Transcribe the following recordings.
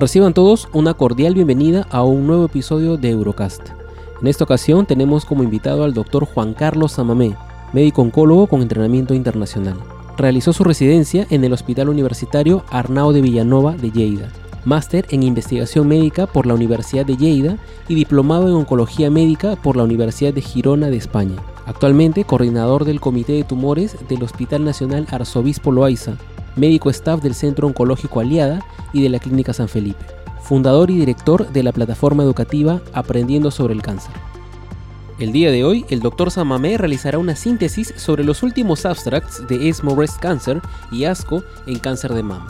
Reciban todos una cordial bienvenida a un nuevo episodio de Eurocast. En esta ocasión tenemos como invitado al doctor Juan Carlos Samamé, médico oncólogo con entrenamiento internacional. Realizó su residencia en el Hospital Universitario Arnao de Villanova de Lleida, máster en investigación médica por la Universidad de Lleida y diplomado en oncología médica por la Universidad de Girona de España. Actualmente coordinador del Comité de Tumores del Hospital Nacional Arzobispo Loaiza, médico staff del Centro Oncológico Aliada y de la Clínica San Felipe, fundador y director de la plataforma educativa Aprendiendo sobre el Cáncer. El día de hoy, el Dr. Samamé realizará una síntesis sobre los últimos abstracts de ESMO Breast Cancer y ASCO en cáncer de mama.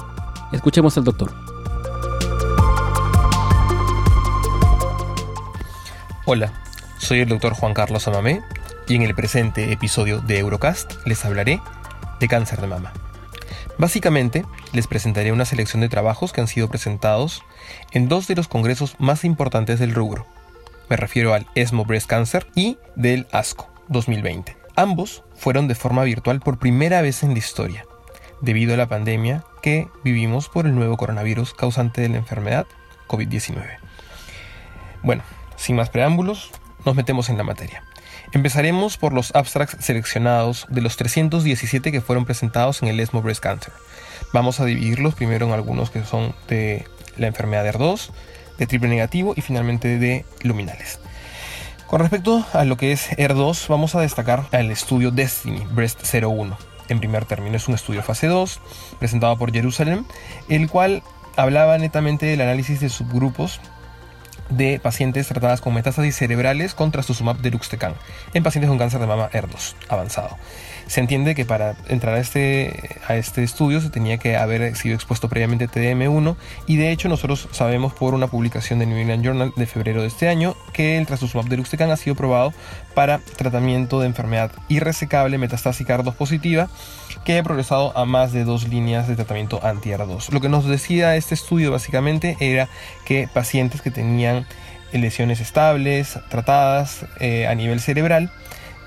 Escuchemos al doctor. Hola, soy el doctor Juan Carlos Samamé y en el presente episodio de Eurocast les hablaré de cáncer de mama. Básicamente, les presentaré una selección de trabajos que han sido presentados en dos de los congresos más importantes del rubro. Me refiero al ESMO Breast Cancer y del ASCO 2020. Ambos fueron de forma virtual por primera vez en la historia, debido a la pandemia que vivimos por el nuevo coronavirus causante de la enfermedad COVID-19. Bueno, sin más preámbulos, nos metemos en la materia. Empezaremos por los abstracts seleccionados de los 317 que fueron presentados en el ESMO Breast Cancer. Vamos a dividirlos primero en algunos que son de la enfermedad de ER2, de triple negativo y finalmente de luminales. Con respecto a lo que es ER2, vamos a destacar el estudio Destiny Breast 01. En primer término, es un estudio fase 2 presentado por Jerusalem, el cual hablaba netamente del análisis de subgrupos de pacientes tratadas con metástasis cerebrales con trastuzumab deruxtecan en pacientes con cáncer de mama ER2 avanzado. Se entiende que para entrar a este, a este estudio se tenía que haber sido expuesto previamente TDM1 y de hecho nosotros sabemos por una publicación de New England Journal de febrero de este año que el trastuzumab deruxtecan ha sido probado para tratamiento de enfermedad irresecable metastásica ER2 positiva que ha progresado a más de dos líneas de tratamiento anti-ER2. Lo que nos decía este estudio básicamente era que pacientes que tenían lesiones estables, tratadas eh, a nivel cerebral,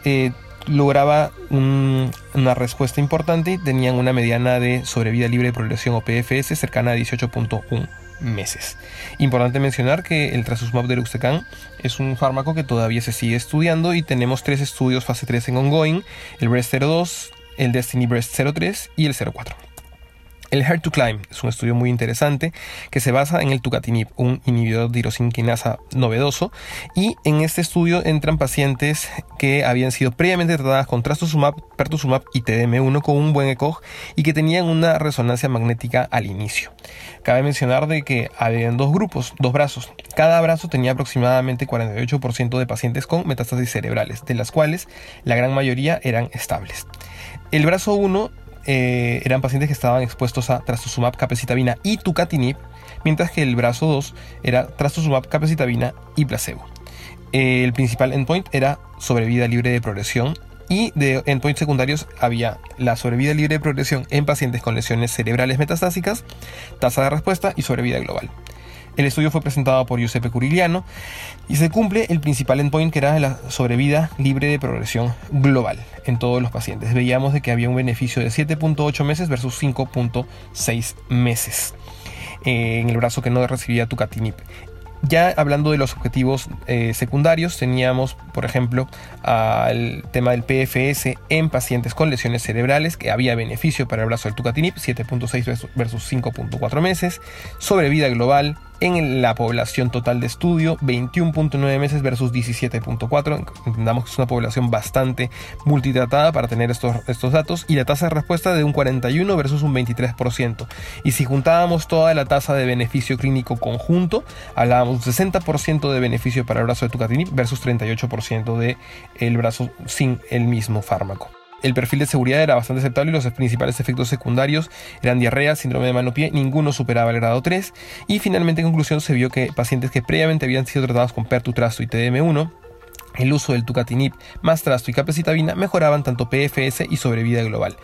eh, lograba una respuesta importante y tenían una mediana de sobrevida libre de progresión o PFS cercana a 18.1 meses. Importante mencionar que el trastuzumab deruxtecan es un fármaco que todavía se sigue estudiando y tenemos tres estudios fase 3 en ongoing, el BREST 02, el Destiny Breast 03 y el 04. El Hard to Climb es un estudio muy interesante que se basa en el tucatinib, un inhibidor de tirosinquinasa novedoso, y en este estudio entran pacientes que habían sido previamente tratadas con trastuzumab, pertuzumab y TDM1 con un buen ECOG y que tenían una resonancia magnética al inicio. Cabe mencionar de que habían dos grupos, dos brazos. Cada brazo tenía aproximadamente 48% de pacientes con metástasis cerebrales, de las cuales la gran mayoría eran estables. El brazo 1 eh, eran pacientes que estaban expuestos a trastuzumab, capecitabina y tucatinib, mientras que el brazo 2 era trastuzumab, capecitabina y placebo. Eh, el principal endpoint era sobrevida libre de progresión y de endpoints secundarios había la sobrevida libre de progresión en pacientes con lesiones cerebrales metastásicas, tasa de respuesta y sobrevida global. El estudio fue presentado por Giuseppe Curigliano y se cumple el principal endpoint que era la sobrevida libre de progresión global en todos los pacientes. Veíamos de que había un beneficio de 7.8 meses versus 5.6 meses eh, en el brazo que no recibía tucatinib. Ya hablando de los objetivos eh, secundarios, teníamos, por ejemplo, el tema del PFS en pacientes con lesiones cerebrales, que había beneficio para el brazo del tucatinib, 7.6 versus 5.4 meses, sobrevida global, en la población total de estudio, 21.9 meses versus 17.4. Entendamos que es una población bastante multitratada para tener estos, estos datos. Y la tasa de respuesta de un 41 versus un 23%. Y si juntábamos toda la tasa de beneficio clínico conjunto, hablábamos de 60% de beneficio para el brazo de tucatinib versus 38% de el brazo sin el mismo fármaco. El perfil de seguridad era bastante aceptable y los principales efectos secundarios eran diarrea, síndrome de mano-pie, ninguno superaba el grado 3 y finalmente en conclusión se vio que pacientes que previamente habían sido tratados con pertutrasto y TDM1 el uso del tucatinib más trasto y capecitabina mejoraban tanto PFS y sobrevida global.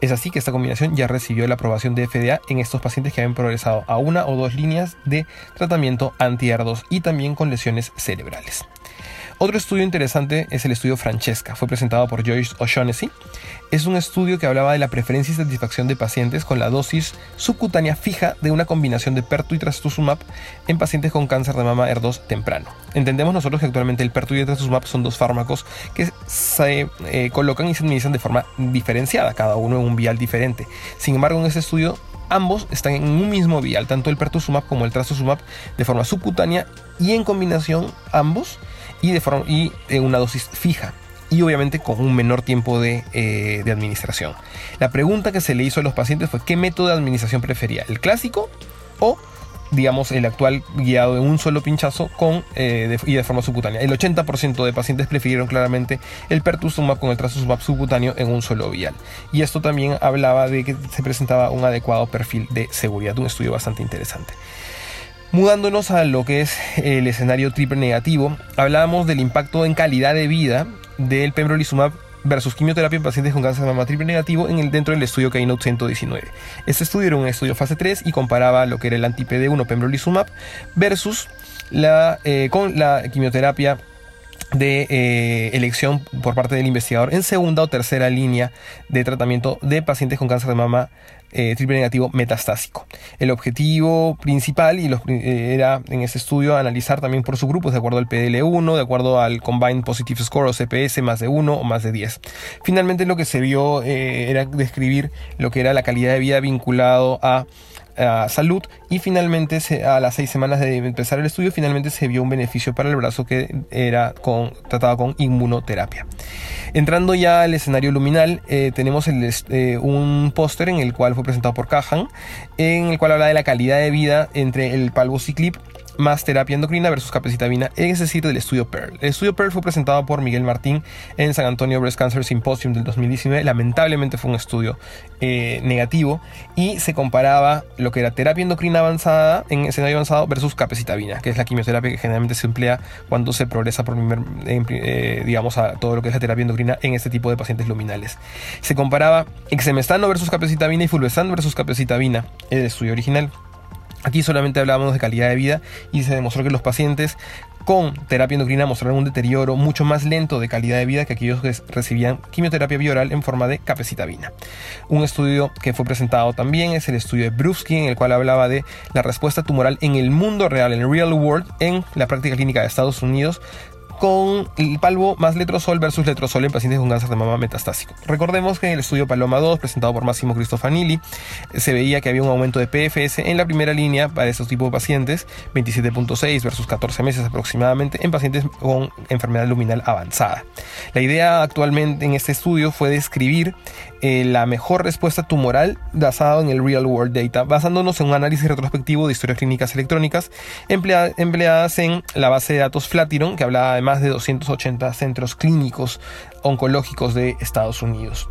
Es así que esta combinación ya recibió la aprobación de FDA en estos pacientes que habían progresado a una o dos líneas de tratamiento anti-AR2 y también con lesiones cerebrales. Otro estudio interesante es el estudio Francesca, fue presentado por Joyce O'Shaughnessy. Es un estudio que hablaba de la preferencia y satisfacción de pacientes con la dosis subcutánea fija de una combinación de Pertu y Trastuzumab en pacientes con cáncer de mama ER2 temprano. Entendemos nosotros que actualmente el Pertu y el Trastuzumab son dos fármacos que se eh, colocan y se administran de forma diferenciada, cada uno en un vial diferente. Sin embargo, en este estudio ambos están en un mismo vial, tanto el pertuzumab como el trastuzumab, de forma subcutánea y en combinación ambos y, de forma, y en una dosis fija y obviamente con un menor tiempo de, eh, de, administración. La pregunta que se le hizo a los pacientes fue qué método de administración prefería, el clásico o digamos el actual guiado en un solo pinchazo con, eh, y de forma subcutánea. El 80% de pacientes prefirieron claramente el pertuzumab con el trastuzumab subcutáneo en un solo vial. Y esto también hablaba de que se presentaba un adecuado perfil de seguridad, un estudio bastante interesante. Mudándonos a lo que es el escenario triple negativo, hablábamos del impacto en calidad de vida del pembrolizumab versus quimioterapia en pacientes con cáncer de mama triple negativo en el, dentro del estudio Keynote 119. Este estudio era un estudio fase 3 y comparaba lo que era el anti-PD1 pembrolizumab versus la, eh, con la quimioterapia de eh, elección por parte del investigador en segunda o tercera línea de tratamiento de pacientes con cáncer de mama eh, triple negativo metastásico. El objetivo principal y eh, era en este estudio analizar también por subgrupos de acuerdo al PDL1, de acuerdo al Combined Positive Score o CPS más de 1 o más de 10. Finalmente lo que se vio era describir lo que era la calidad de vida vinculado a salud y finalmente a las seis semanas de empezar el estudio finalmente se vio un beneficio para el brazo que era con, tratado con inmunoterapia. Entrando ya al escenario luminal eh, tenemos eh, un póster en el cual fue presentado por Cajan en el cual habla de la calidad de vida entre el palvociclip más terapia endocrina versus capecitabina, es decir, del estudio Pearl. El estudio Pearl fue presentado por Miguel Martín en San Antonio Breast Cancer Symposium del 2019. Lamentablemente fue un estudio eh, negativo y se comparaba lo que era terapia endocrina avanzada en escenario avanzado versus capecitabina, que es la quimioterapia que generalmente se emplea cuando se progresa por primer, eh, digamos, a todo lo que es la terapia endocrina en este tipo de pacientes luminales. Se comparaba exemestano versus capecitabina y fulvestrano versus capecitabina, el estudio original. Aquí solamente hablábamos de calidad de vida y se demostró que los pacientes con terapia endocrina mostraron un deterioro mucho más lento de calidad de vida que aquellos que recibían quimioterapia bioral en forma de capecitabina. Un estudio que fue presentado también es el estudio de Brusky, en el cual hablaba de la respuesta tumoral en el mundo real, en el real world, en la práctica clínica de Estados Unidos con el palvo más letrozol versus letrozol en pacientes con cáncer de mama metastásico. Recordemos que en el estudio Paloma 2, presentado por Máximo Cristofanilli, se veía que había un aumento de PFS en la primera línea para estos tipos de pacientes, 27.6 versus 14 meses aproximadamente, en pacientes con enfermedad luminal avanzada. La idea actualmente en este estudio fue describir eh, la mejor respuesta tumoral basado en el real world data, basándonos en un análisis retrospectivo de historias clínicas electrónicas empleadas en la base de datos Flatiron, que hablaba de más de 280 centros clínicos oncológicos de Estados Unidos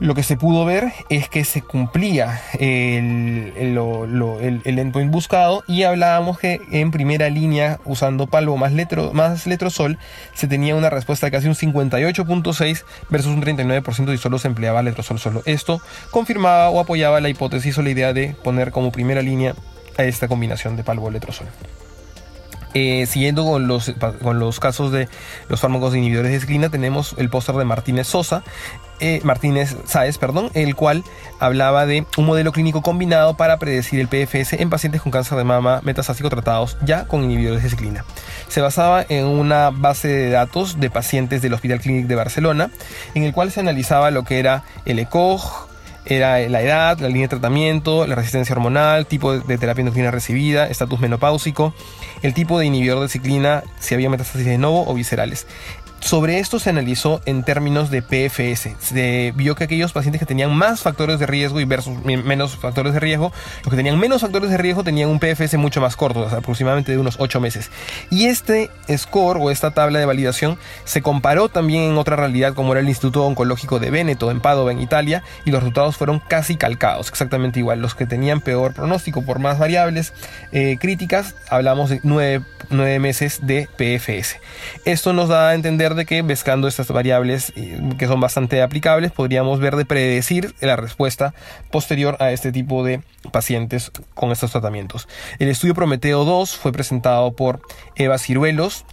lo que se pudo ver es que se cumplía el, el, endpoint buscado y hablábamos que en primera línea, usando palvo más, letro, más letrozol, se tenía una respuesta de casi un 58.6 versus un 39% y solo se empleaba letrozol solo. Esto confirmaba o apoyaba la hipótesis o la idea de poner como primera línea a esta combinación de palvo-letrozol. Eh, siguiendo con los, con los casos de los fármacos de inhibidores de ciclina, tenemos el póster de Martínez Sosa, eh, Martínez Sáez, perdón, el cual hablaba de un modelo clínico combinado para predecir el PFS en pacientes con cáncer de mama metastásico tratados ya con inhibidores de ciclina. Se basaba en una base de datos de pacientes del Hospital Clínic de Barcelona, en el cual se analizaba lo que era el ECOG, era la edad, la línea de tratamiento, la resistencia hormonal, tipo de terapia endocrina recibida, estatus menopáusico, el tipo de inhibidor de ciclina, si había metástasis de nuevo o viscerales. Sobre esto se analizó en términos de PFS. Se vio que aquellos pacientes que tenían más factores de riesgo y versus menos factores de riesgo, los que tenían menos factores de riesgo tenían un PFS mucho más corto, aproximadamente de unos 8 meses. Y este score o esta tabla de validación se comparó también en otra realidad como era el Instituto Oncológico de Veneto en Padova, en Italia, y los resultados fueron casi calcados, exactamente igual. Los que tenían peor pronóstico por más variables eh, críticas, hablamos de 9, 9 meses de PFS. Esto nos da a entender de que pescando estas variables eh, que son bastante aplicables, podríamos ver de predecir la respuesta posterior a este tipo de pacientes con estos tratamientos. El estudio Prometeo 2 fue presentado por Eva Ciruelos.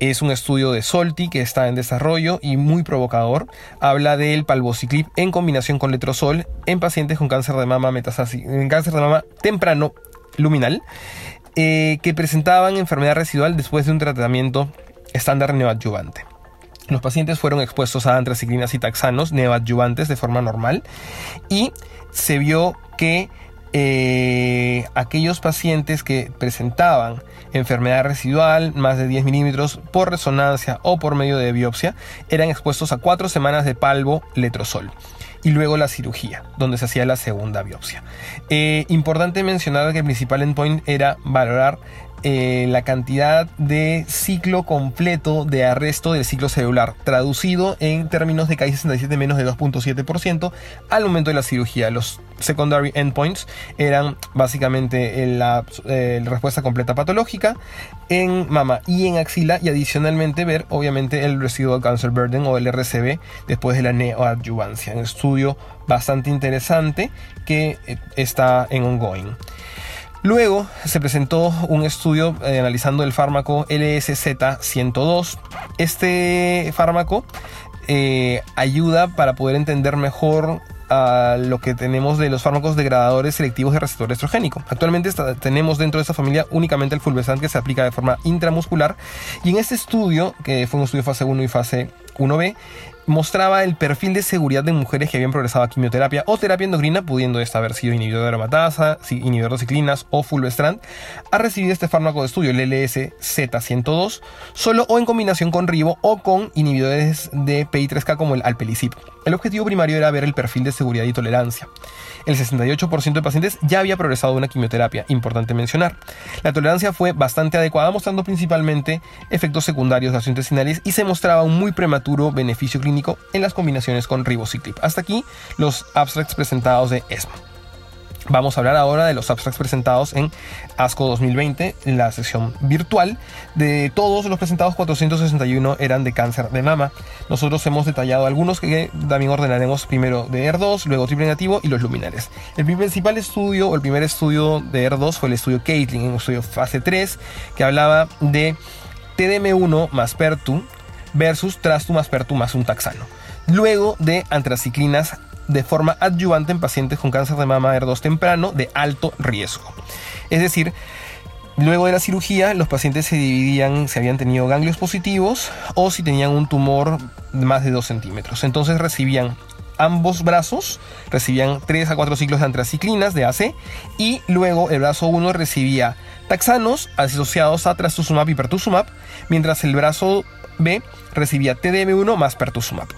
Es un estudio de Solti que está en desarrollo y muy provocador. Habla del palvociclip en combinación con letrozol en pacientes con cáncer de mama metastásico, cáncer de mama temprano luminal, eh, que presentaban enfermedad residual después de un tratamiento estándar neoadyuvante. Los pacientes fueron expuestos a antraciclinas y taxanos neoadyuvantes de forma normal y se vio que eh, aquellos pacientes que presentaban enfermedad residual más de 10 milímetros por resonancia o por medio de biopsia eran expuestos a cuatro semanas de palvo letrozol y luego la cirugía, donde se hacía la segunda biopsia. Eh, importante mencionar que el principal endpoint era valorar eh, la cantidad de ciclo completo de arresto del ciclo celular, traducido en términos de KI67 menos de 2.7% al momento de la cirugía. Los secondary endpoints eran básicamente la, eh, respuesta completa patológica en mama y en axila y adicionalmente ver obviamente el residual cancer burden o el RCB después de la neoadjuvancia. Un estudio bastante interesante que eh, está en ongoing. Luego se presentó un estudio eh, analizando el fármaco LSZ102. Este fármaco eh, ayuda para poder entender mejor a lo que tenemos de los fármacos degradadores selectivos de receptor estrogénico. Actualmente tenemos dentro de esta familia únicamente el fulvestrant que se aplica de forma intramuscular y en este estudio, que fue un estudio fase 1 y fase 1B, mostraba el perfil de seguridad de mujeres que habían progresado a quimioterapia o terapia endocrina, pudiendo esta haber sido inhibidor de aromatasa, inhibidor de ciclinas o fulvestrant, ha recibido este fármaco de estudio, el LS-Z102, solo o en combinación con ribo o con inhibidores de PI3K como el alpelisib. El objetivo primario era ver el perfil de seguridad y tolerancia. El 68% de pacientes ya había progresado una quimioterapia, importante mencionar. La tolerancia fue bastante adecuada, mostrando principalmente efectos secundarios gastrointestinales y se mostraba un muy prematuro beneficio clínico en las combinaciones con ribociclib. Hasta aquí los abstracts presentados de ESMO. Vamos a hablar ahora de los abstracts presentados en ASCO 2020, en la sesión virtual. De todos los presentados, 461 eran de cáncer de mama. Nosotros hemos detallado algunos que también ordenaremos primero de ER2, luego triple negativo y los luminares. El principal estudio, o el primer estudio de ER2 fue el estudio Caitlin, un estudio fase 3, que hablaba de TDM1 más PERTU versus Trastu más PERTU más un taxano. Luego de antraciclinas de forma adyuvante en pacientes con cáncer de mama ER2 temprano de alto riesgo. Es decir, luego de la cirugía los pacientes se dividían si habían tenido ganglios positivos o si tenían un tumor de más de 2 centímetros. Entonces recibían ambos brazos, recibían 3 a 4 ciclos de antraciclinas de AC y luego el brazo 1 recibía taxanos asociados a trastuzumab y pertuzumab, mientras el brazo B recibía TDM1 más pertuzumab.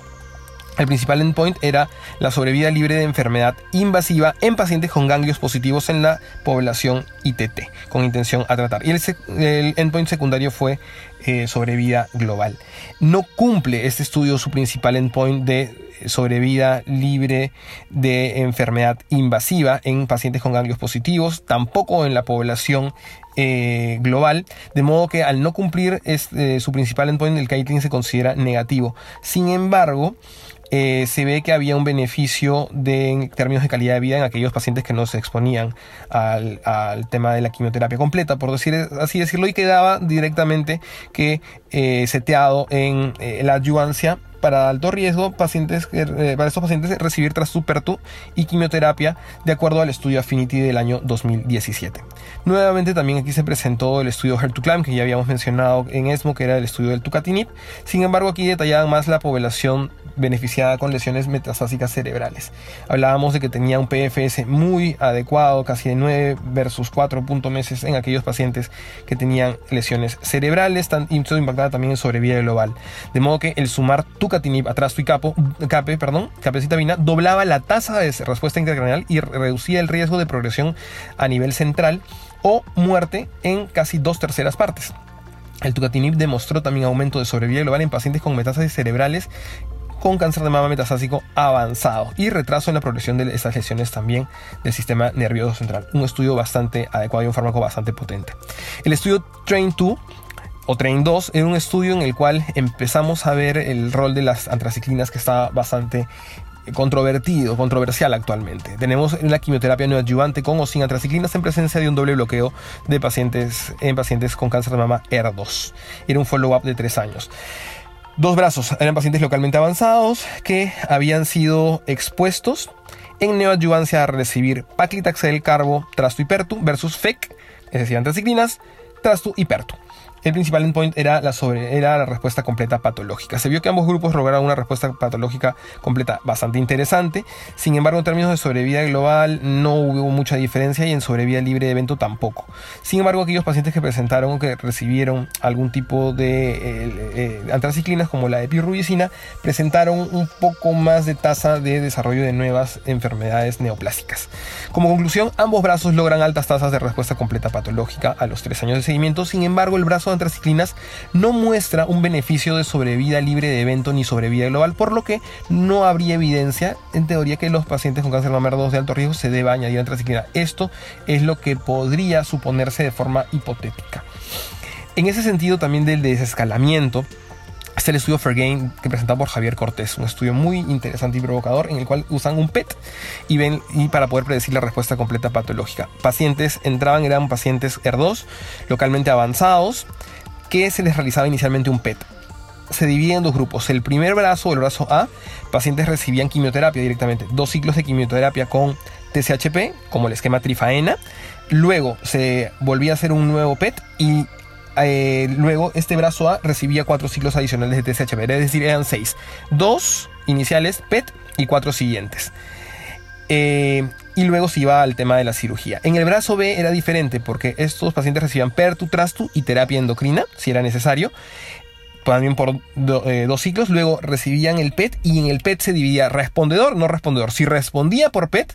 El principal endpoint era la sobrevida libre de enfermedad invasiva en pacientes con ganglios positivos en la población ITT, con intención a tratar. Y el, endpoint secundario fue eh, sobrevida global. No cumple este estudio su principal endpoint de sobrevida libre de enfermedad invasiva en pacientes con ganglios positivos, tampoco en la población eh, global, de modo que al no cumplir este, su principal endpoint, el Kaitlin se considera negativo. Sin embargo, eh, se ve que había un beneficio de, en términos de calidad de vida en aquellos pacientes que no se exponían al, tema de la quimioterapia completa, por decir así decirlo, y quedaba directamente que eh, seteado en eh, la adyuvancia para alto riesgo pacientes, eh, para estos pacientes recibir trasupertu y quimioterapia de acuerdo al estudio Affinity del año 2017. Nuevamente también aquí se presentó el estudio HER2CLAM que ya habíamos mencionado en ESMO que era el estudio del tucatinib. Sin embargo aquí detallaban más la población beneficiada con lesiones metastásicas cerebrales. Hablábamos de que tenía un PFS muy adecuado, casi de 9 versus 4 meses en aquellos pacientes que tenían lesiones cerebrales, tan, impactada también en sobrevida global. De modo que el sumar tucatinib atrás y capo, cape, doblaba la tasa de respuesta intracraneal y reducía el riesgo de progresión a nivel central o muerte en casi dos terceras partes. El tucatinib demostró también aumento de sobrevida global en pacientes con metástasis cerebrales con cáncer de mama metastásico avanzado y retraso en la progresión de estas lesiones también del sistema nervioso central. Un estudio bastante adecuado y un fármaco bastante potente. El estudio Train 2 o Train 2 era un estudio en el cual empezamos a ver el rol de las antraciclinas que está bastante controvertido, controversial actualmente. Tenemos la quimioterapia neoadyuvante con o sin antraciclinas en presencia de un doble bloqueo de pacientes en pacientes con cáncer de mama ER2. Era un follow-up de tres años. Dos brazos eran pacientes localmente avanzados que habían sido expuestos en neoadyuvancia a recibir paclitaxel, carbo, trasto versus FEC, es decir, antraciclinas, trasto y el principal endpoint era la, sobre, era la respuesta completa patológica. Se vio que ambos grupos lograron una respuesta patológica completa bastante interesante. Sin embargo, en términos de sobrevida global no hubo mucha diferencia y en sobrevida libre de evento tampoco. Sin embargo, aquellos pacientes que presentaron o que recibieron algún tipo de eh, eh, antraciclinas como la epirubicina presentaron un poco más de tasa de desarrollo de nuevas enfermedades neoplásicas. Como conclusión, ambos brazos logran altas tasas de respuesta completa patológica a los tres años de seguimiento. Sin embargo, el brazo de antraciclinas no muestra un beneficio de sobrevida libre de evento ni sobrevida global, por lo que no habría evidencia en teoría que los pacientes con cáncer mamer 2 de alto riesgo se deba añadir antraciclina. Esto es lo que podría suponerse de forma hipotética. En ese sentido también del desescalamiento, Está el estudio Fergain que presentado por Javier Cortés, un estudio muy interesante y provocador en el cual usan un PET y ven y para poder predecir la respuesta completa patológica. Pacientes entraban eran pacientes ER2 localmente avanzados que se les realizaba inicialmente un PET. Se divide en dos grupos. El primer brazo, el brazo A, pacientes recibían quimioterapia directamente, dos ciclos de quimioterapia con TCHP, como el esquema trifaena. Luego se volvía a hacer un nuevo PET y eh, luego este brazo A recibía cuatro ciclos adicionales de TSHP, es decir, eran seis. Dos iniciales PET y cuatro siguientes. Eh, y luego se iba al tema de la cirugía. En el brazo B era diferente porque estos pacientes recibían PERTU, TRASTU y terapia endocrina, si era necesario también por eh, dos ciclos, luego recibían el PET y en el PET se dividía respondedor, no respondedor. Si respondía por PET,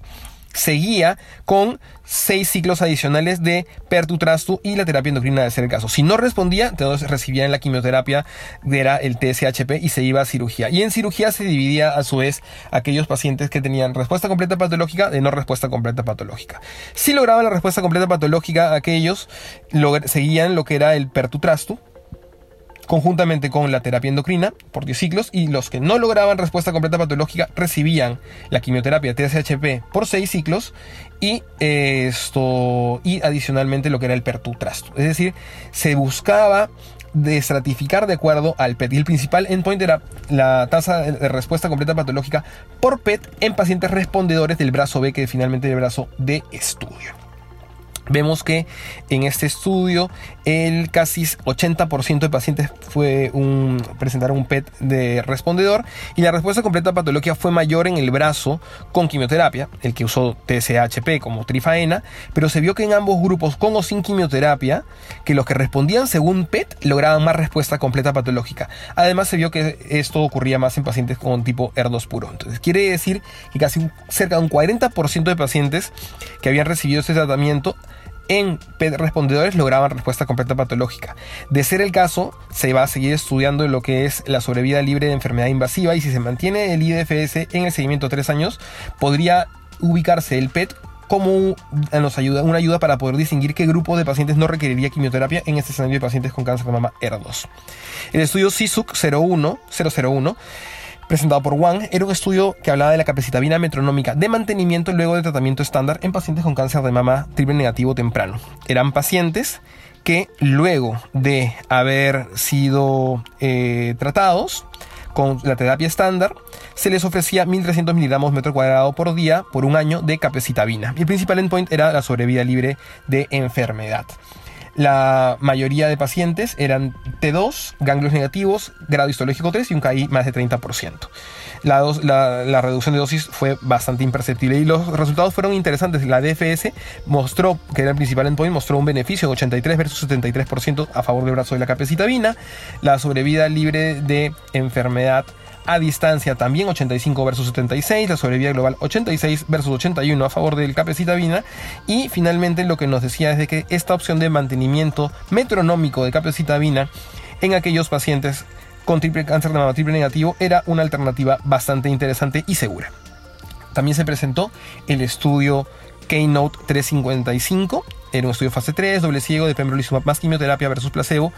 seguía con seis ciclos adicionales de pertutrastu y la terapia endocrina de ser el caso. Si no respondía, entonces recibían la quimioterapia, era el TSHP y se iba a cirugía. Y en cirugía se dividía a su vez aquellos pacientes que tenían respuesta completa patológica de no respuesta completa patológica. Si lograban la respuesta completa patológica, aquellos seguían lo que era el pertutrastu, conjuntamente con la terapia endocrina por 10 ciclos y los que no lograban respuesta completa patológica recibían la quimioterapia TSHP por 6 ciclos y esto y adicionalmente lo que era el pertutrasto. Es decir, se buscaba de estratificar de acuerdo al PET. Y el principal endpoint era la tasa de respuesta completa patológica por PET en pacientes respondedores del brazo B, que finalmente el brazo de estudio. Vemos que en este estudio el casi 80% de pacientes fue un, presentaron un PET de respondedor y la respuesta completa patológica fue mayor en el brazo con quimioterapia, el que usó TSHP como trifaena, pero se vio que en ambos grupos con o sin quimioterapia, que los que respondían según PET lograban más respuesta completa patológica. Además se vio que esto ocurría más en pacientes con tipo ER2 puro. Entonces quiere decir que casi cerca de un 40% de pacientes que habían recibido este tratamiento en respondedores lograban respuesta completa patológica. De ser el caso, se va a seguir estudiando lo que es la sobrevida libre de enfermedad invasiva y si se mantiene el IDFS en el seguimiento de tres años, podría ubicarse el PET como nos ayuda, una ayuda para poder distinguir qué grupo de pacientes no requeriría quimioterapia en este escenario de pacientes con cáncer de mama ER2. El estudio CISUC 01, 001 presentado por Wang, era un estudio que hablaba de la capecitabina metronómica de mantenimiento luego de tratamiento estándar en pacientes con cáncer de mama triple negativo temprano. Eran pacientes que luego de haber sido eh, tratados con la terapia estándar, se les ofrecía 1.300 miligramos metro cuadrado por día por un año de capecitabina. Y el principal endpoint era la sobrevida libre de enfermedad. La mayoría de pacientes eran T2, ganglios negativos, grado histológico 3 y un KI más de 30%. La, la, reducción de dosis fue bastante imperceptible y los resultados fueron interesantes. La DFS mostró, que era el principal endpoint, mostró un beneficio de 83 versus 73% a favor del brazo de la capecitabina. La sobrevida libre de enfermedad a distancia también 85 versus 76, la sobrevida global 86 versus 81 a favor del capecitabina y finalmente lo que nos decía es de que esta opción de mantenimiento metronómico de capecitabina en aquellos pacientes con triple cáncer de mama triple negativo era una alternativa bastante interesante y segura. También se presentó el estudio Keynote 355, era un estudio fase 3, doble ciego de pembrolizumab más quimioterapia versus placebo,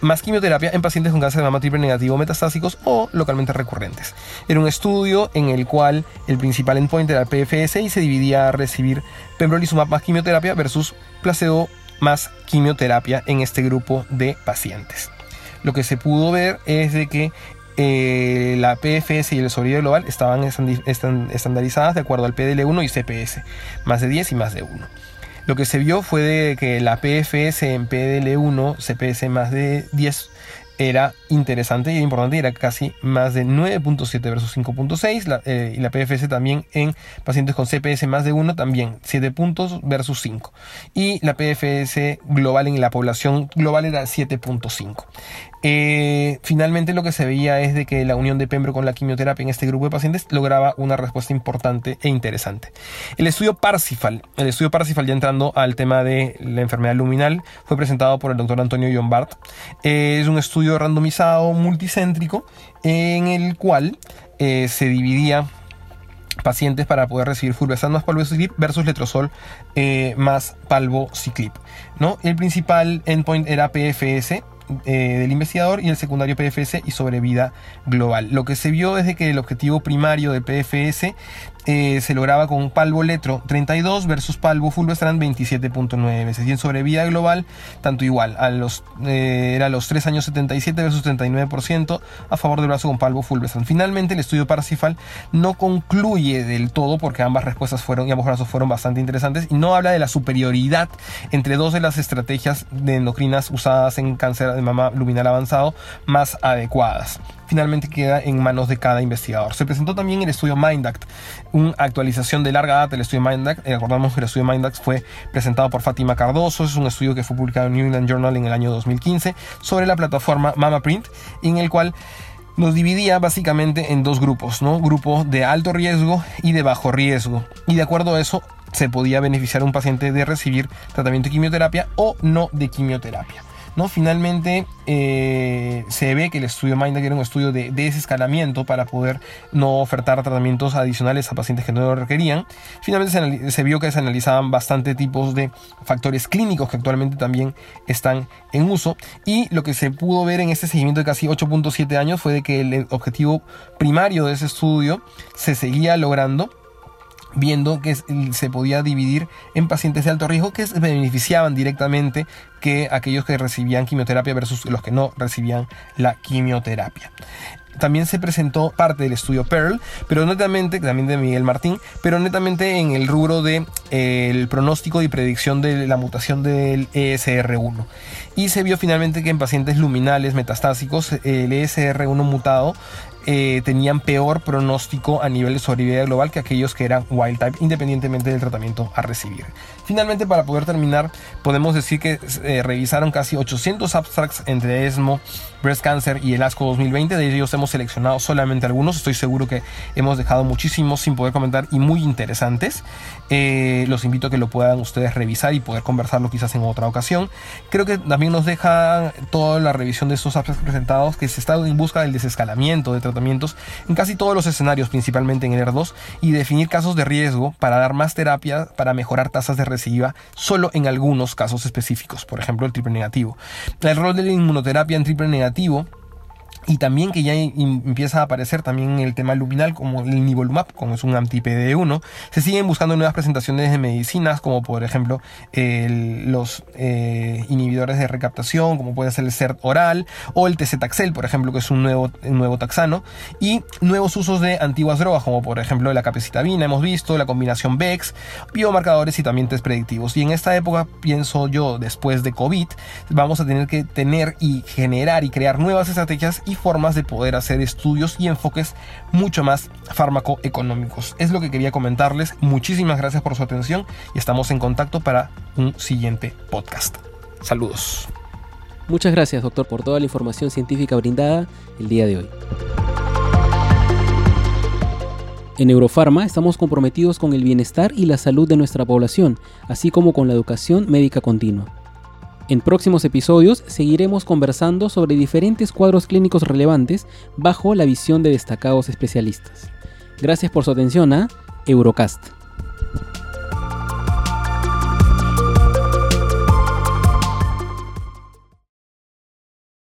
más quimioterapia en pacientes con cáncer de mama triple negativo metastásicos o localmente recurrentes. Era un estudio en el cual el principal endpoint era el PFS y se dividía a recibir pembrolizumab más quimioterapia versus placebo más quimioterapia en este grupo de pacientes. Lo que se pudo ver es de que eh, la PFS y el sobrevivo global estaban estandarizadas de acuerdo al PDL1 y CPS, más de 10 y más de 1. Lo que se vio fue de que la PFS en PDL1, CPS más de 10, era interesante y importante, era casi más de 9.7 versus 5.6 eh, y la PFS también en pacientes con CPS más de 1 también 7 puntos versus 5 y la PFS global en la población global era 7.5 eh, finalmente lo que se veía es de que la unión de Pembro con la quimioterapia en este grupo de pacientes lograba una respuesta importante e interesante. El estudio Parsifal, el estudio Parsifal ya entrando al tema de la enfermedad luminal, fue presentado por el doctor Antonio John. Eh, es un estudio randomizado multicéntrico en el cual eh, se dividía pacientes para poder recibir fulvestrant más palbociclip versus letrozol más palbociclip. ¿no? El principal endpoint era PFS, eh, del investigador y el secundario PFS y sobre vida global. Lo que se vio es de que el objetivo primario de PFS eh, se lograba con Palvo Letro 32 versus Palvo Fulvestrant 27.9 veces. Y en sobrevida global, tanto igual, a los, eh, era los 3 años 77 versus 39% a favor del brazo con Palvo Fulvestrant. Finalmente, el estudio Parsifal no concluye del todo porque ambas respuestas fueron y ambos brazos fueron bastante interesantes y no habla de la superioridad entre dos de las estrategias de endocrinas usadas en cáncer de mama luminal avanzado más adecuadas finalmente queda en manos de cada investigador. Se presentó también el estudio MindAct, una actualización de larga data del estudio MindAct. Eh, recordamos que el estudio MindAct fue presentado por Fátima Cardoso, es un estudio que fue publicado en New England Journal en el año 2015 sobre la plataforma MamaPrint, en el cual nos dividía básicamente en dos grupos, ¿no? De alto riesgo y de bajo riesgo. Y de acuerdo a eso se podía beneficiar un paciente de recibir tratamiento de quimioterapia o no de quimioterapia. ¿No? Finalmente eh, se ve que el estudio MINDAC era un estudio de desescalamiento para poder no ofertar tratamientos adicionales a pacientes que no lo requerían. Finalmente se, vio que se analizaban bastante tipos de factores clínicos que actualmente también están en uso y lo que se pudo ver en este seguimiento de casi 8.7 años fue de que el objetivo primario de ese estudio se seguía logrando viendo que se podía dividir en pacientes de alto riesgo que se beneficiaban directamente que aquellos que recibían quimioterapia versus los que no recibían la quimioterapia también se presentó parte del estudio Pearl, pero netamente, también de Miguel Martín, pero netamente en el rubro de eh, el pronóstico y predicción de la mutación del ESR1. Y se vio finalmente que en pacientes luminales metastásicos el ESR1 mutado eh, tenían peor pronóstico a nivel de sobrevida global que aquellos que eran wild type, independientemente del tratamiento a recibir. Finalmente, para poder terminar, podemos decir que eh, revisaron casi 800 abstracts entre ESMO, Breast Cancer y el ASCO 2020. De ellos hemos seleccionado solamente algunos. Estoy seguro que hemos dejado muchísimos sin poder comentar y muy interesantes. Eh, los invito a que lo puedan ustedes revisar y poder conversarlo quizás en otra ocasión. Creo que también nos deja toda la revisión de estos abstracts presentados que se está en busca del desescalamiento de tratamiento en casi todos los escenarios, principalmente en el ER2, y definir casos de riesgo para dar más terapia para mejorar tasas de recidiva solo en algunos casos específicos, por ejemplo el triple negativo. El rol de la inmunoterapia en triple negativo y también que ya empieza a aparecer también el tema luminal como el nivolumab, como es un anti-PD1. Se siguen buscando nuevas presentaciones de medicinas, como por ejemplo los eh, inhibidores de recaptación, como puede ser el CERT oral, o el TZ-Taxel, por ejemplo, que es un nuevo, nuevo taxano, y nuevos usos de antiguas drogas, como por ejemplo la capecitabina, hemos visto, la combinación BEX, biomarcadores y también test predictivos. Y en esta época, pienso yo, después de COVID, vamos a tener que tener y generar y crear nuevas estrategias formas de poder hacer estudios y enfoques mucho más fármacoeconómicos. Es lo que quería comentarles. Muchísimas gracias por su atención y estamos en contacto para un siguiente podcast. Saludos. Muchas gracias, doctor, por toda la información científica brindada el día de hoy. En Eurofarma estamos comprometidos con el bienestar y la salud de nuestra población, así como con la educación médica continua. En próximos episodios seguiremos conversando sobre diferentes cuadros clínicos relevantes bajo la visión de destacados especialistas. Gracias por su atención a Eurocast.